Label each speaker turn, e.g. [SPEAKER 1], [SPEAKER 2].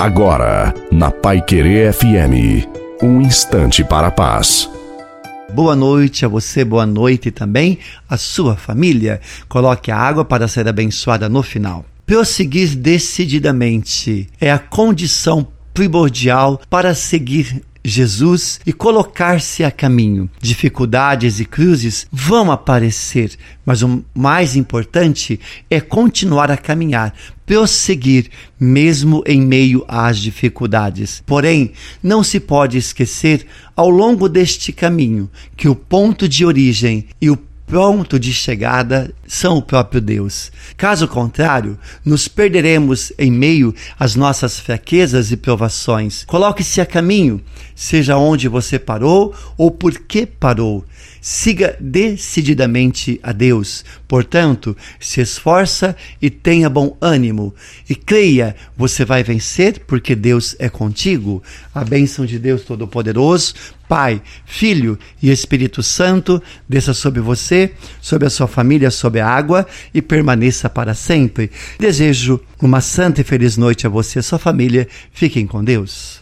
[SPEAKER 1] Agora, na Pai Querer FM, um instante para a paz.
[SPEAKER 2] Boa noite a você, boa noite também à sua família. Coloque a água para ser abençoada no final. Prosseguir decididamente é a condição primordial para seguir Jesus e colocar-se a caminho. Dificuldades e cruzes vão aparecer, mas o mais importante é continuar a caminhar, prosseguir mesmo em meio às dificuldades. Porém, não se pode esquecer ao longo deste caminho que o ponto de origem e o ponto de chegada são o próprio Deus. Caso contrário, nos perderemos em meio às nossas fraquezas e provações. Coloque-se a caminho, seja onde você parou ou por que parou. Siga decididamente a Deus. Portanto, se esforça e tenha bom ânimo. E creia, você vai vencer porque Deus é contigo. A bênção de Deus Todo-Poderoso, Pai, Filho e Espírito Santo desça sobre você, sobre a sua família, sobre a água e permaneça para sempre. Desejo uma santa e feliz noite a você e a sua família. Fiquem com Deus.